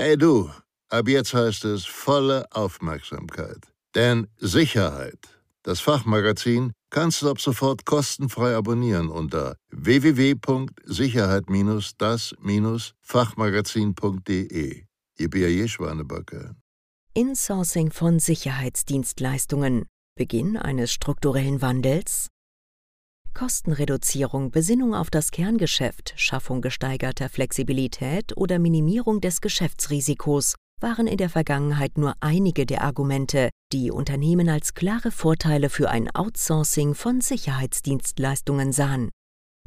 Hey du, ab jetzt heißt es volle Aufmerksamkeit. Denn Sicherheit, das Fachmagazin, kannst du ab sofort kostenfrei abonnieren unter www.sicherheit-das-fachmagazin.de. Ihr B.A.J. Schwanebacke. Insourcing von Sicherheitsdienstleistungen. Beginn eines strukturellen Wandels? Kostenreduzierung, Besinnung auf das Kerngeschäft, Schaffung gesteigerter Flexibilität oder Minimierung des Geschäftsrisikos waren in der Vergangenheit nur einige der Argumente, die Unternehmen als klare Vorteile für ein Outsourcing von Sicherheitsdienstleistungen sahen.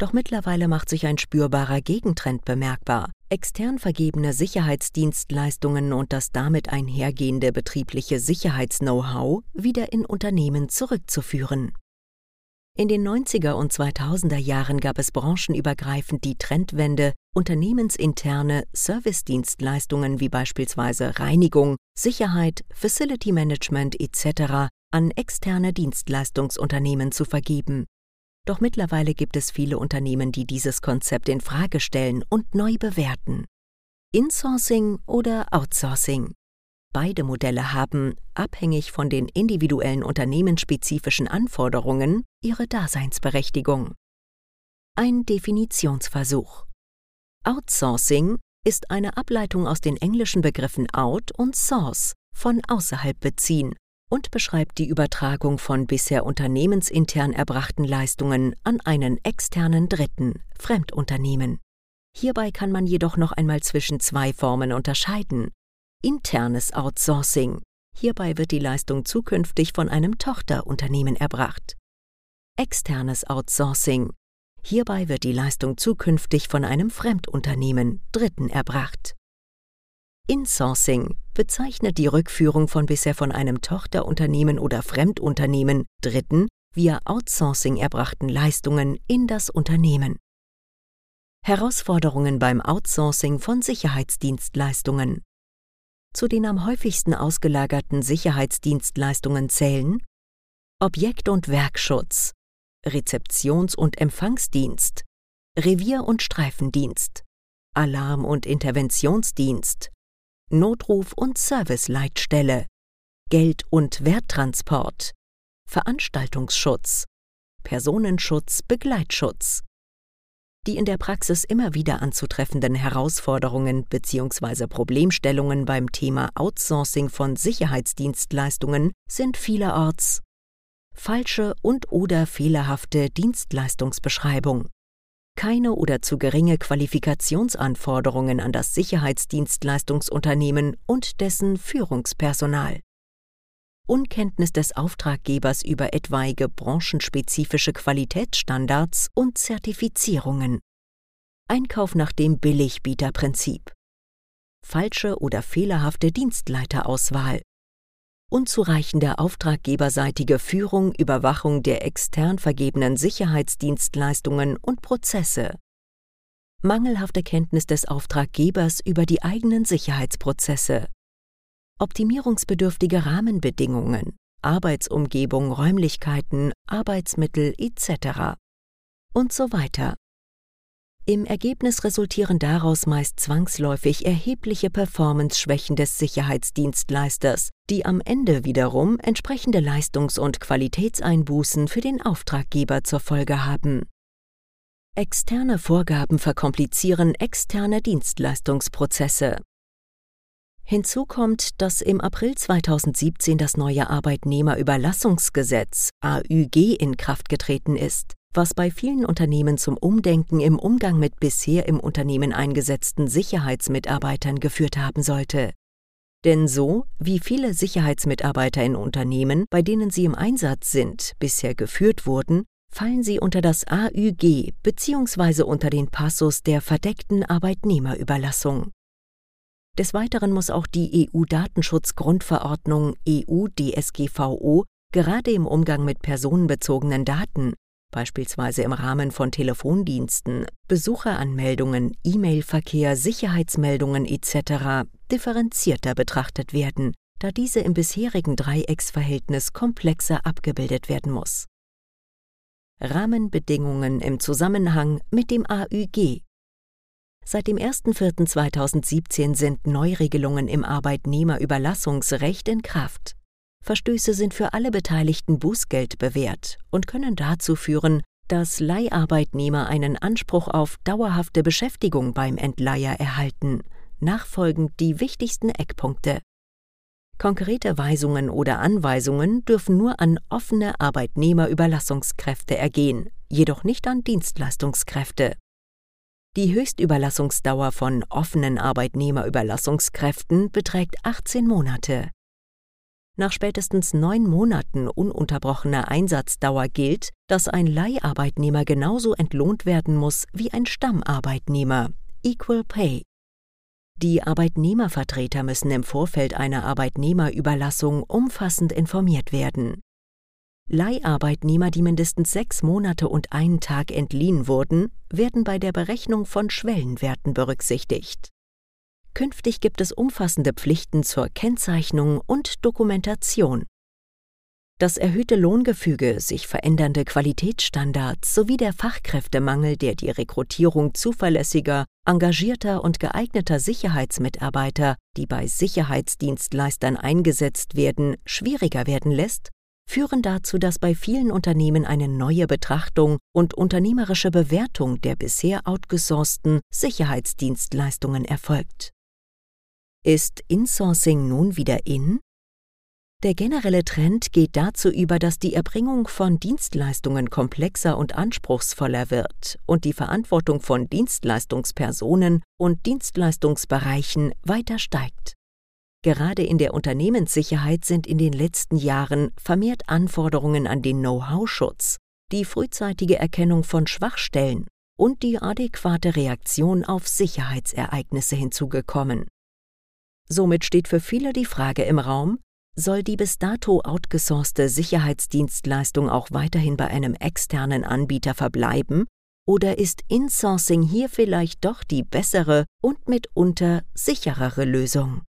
Doch mittlerweile macht sich ein spürbarer Gegentrend bemerkbar. Extern vergebene Sicherheitsdienstleistungen und das damit einhergehende betriebliche Sicherheits-Know-how wieder in Unternehmen zurückzuführen. In den 90er und 2000er Jahren gab es branchenübergreifend die Trendwende, unternehmensinterne Servicedienstleistungen wie beispielsweise Reinigung, Sicherheit, Facility Management etc. an externe Dienstleistungsunternehmen zu vergeben. Doch mittlerweile gibt es viele Unternehmen, die dieses Konzept in Frage stellen und neu bewerten. Insourcing oder Outsourcing? Beide Modelle haben, abhängig von den individuellen unternehmensspezifischen Anforderungen, ihre Daseinsberechtigung. Ein Definitionsversuch. Outsourcing ist eine Ableitung aus den englischen Begriffen out und source, von außerhalb beziehen, und beschreibt die Übertragung von bisher unternehmensintern erbrachten Leistungen an einen externen Dritten, Fremdunternehmen. Hierbei kann man jedoch noch einmal zwischen zwei Formen unterscheiden, internes Outsourcing. Hierbei wird die Leistung zukünftig von einem Tochterunternehmen erbracht. Externes Outsourcing. Hierbei wird die Leistung zukünftig von einem Fremdunternehmen Dritten erbracht. Insourcing bezeichnet die Rückführung von bisher von einem Tochterunternehmen oder Fremdunternehmen Dritten via Outsourcing erbrachten Leistungen in das Unternehmen. Herausforderungen beim Outsourcing von Sicherheitsdienstleistungen zu den am häufigsten ausgelagerten Sicherheitsdienstleistungen zählen Objekt- und Werkschutz, Rezeptions- und Empfangsdienst, Revier- und Streifendienst, Alarm- und Interventionsdienst, Notruf- und Serviceleitstelle, Geld- und Werttransport, Veranstaltungsschutz, Personenschutz, Begleitschutz, die in der Praxis immer wieder anzutreffenden Herausforderungen bzw. Problemstellungen beim Thema Outsourcing von Sicherheitsdienstleistungen sind vielerorts falsche und/oder fehlerhafte Dienstleistungsbeschreibung, keine oder zu geringe Qualifikationsanforderungen an das Sicherheitsdienstleistungsunternehmen und dessen Führungspersonal. Unkenntnis des Auftraggebers über etwaige branchenspezifische Qualitätsstandards und Zertifizierungen. Einkauf nach dem Billigbieterprinzip. Falsche oder fehlerhafte Dienstleiterauswahl. Unzureichende auftraggeberseitige Führung, Überwachung der extern vergebenen Sicherheitsdienstleistungen und Prozesse. Mangelhafte Kenntnis des Auftraggebers über die eigenen Sicherheitsprozesse optimierungsbedürftige Rahmenbedingungen, Arbeitsumgebung, Räumlichkeiten, Arbeitsmittel etc. und so weiter. Im Ergebnis resultieren daraus meist zwangsläufig erhebliche Performance-Schwächen des Sicherheitsdienstleisters, die am Ende wiederum entsprechende Leistungs- und Qualitätseinbußen für den Auftraggeber zur Folge haben. Externe Vorgaben verkomplizieren externe Dienstleistungsprozesse. Hinzu kommt, dass im April 2017 das neue Arbeitnehmerüberlassungsgesetz AÜG in Kraft getreten ist, was bei vielen Unternehmen zum Umdenken im Umgang mit bisher im Unternehmen eingesetzten Sicherheitsmitarbeitern geführt haben sollte. Denn so, wie viele Sicherheitsmitarbeiter in Unternehmen, bei denen sie im Einsatz sind, bisher geführt wurden, fallen sie unter das AÜG bzw. unter den Passus der verdeckten Arbeitnehmerüberlassung. Des Weiteren muss auch die EU-Datenschutzgrundverordnung EU-DSGVO gerade im Umgang mit personenbezogenen Daten, beispielsweise im Rahmen von Telefondiensten, Besucheranmeldungen, E-Mail-Verkehr, Sicherheitsmeldungen etc., differenzierter betrachtet werden, da diese im bisherigen Dreiecksverhältnis komplexer abgebildet werden muss. Rahmenbedingungen im Zusammenhang mit dem AÜG Seit dem 01.04.2017 sind Neuregelungen im Arbeitnehmerüberlassungsrecht in Kraft. Verstöße sind für alle Beteiligten Bußgeld bewährt und können dazu führen, dass Leiharbeitnehmer einen Anspruch auf dauerhafte Beschäftigung beim Entleiher erhalten, nachfolgend die wichtigsten Eckpunkte. Konkrete Weisungen oder Anweisungen dürfen nur an offene Arbeitnehmerüberlassungskräfte ergehen, jedoch nicht an Dienstleistungskräfte. Die Höchstüberlassungsdauer von offenen Arbeitnehmerüberlassungskräften beträgt 18 Monate. Nach spätestens neun Monaten ununterbrochener Einsatzdauer gilt, dass ein Leiharbeitnehmer genauso entlohnt werden muss wie ein Stammarbeitnehmer. Equal Pay. Die Arbeitnehmervertreter müssen im Vorfeld einer Arbeitnehmerüberlassung umfassend informiert werden. Leiharbeitnehmer, die mindestens sechs Monate und einen Tag entliehen wurden, werden bei der Berechnung von Schwellenwerten berücksichtigt. Künftig gibt es umfassende Pflichten zur Kennzeichnung und Dokumentation. Das erhöhte Lohngefüge, sich verändernde Qualitätsstandards sowie der Fachkräftemangel, der die Rekrutierung zuverlässiger, engagierter und geeigneter Sicherheitsmitarbeiter, die bei Sicherheitsdienstleistern eingesetzt werden, schwieriger werden lässt, führen dazu, dass bei vielen Unternehmen eine neue Betrachtung und unternehmerische Bewertung der bisher outgesourcten Sicherheitsdienstleistungen erfolgt. Ist Insourcing nun wieder in? Der generelle Trend geht dazu über, dass die Erbringung von Dienstleistungen komplexer und anspruchsvoller wird und die Verantwortung von Dienstleistungspersonen und Dienstleistungsbereichen weiter steigt. Gerade in der Unternehmenssicherheit sind in den letzten Jahren vermehrt Anforderungen an den Know-how-Schutz, die frühzeitige Erkennung von Schwachstellen und die adäquate Reaktion auf Sicherheitsereignisse hinzugekommen. Somit steht für viele die Frage im Raum, soll die bis dato outgesourcete Sicherheitsdienstleistung auch weiterhin bei einem externen Anbieter verbleiben oder ist Insourcing hier vielleicht doch die bessere und mitunter sicherere Lösung?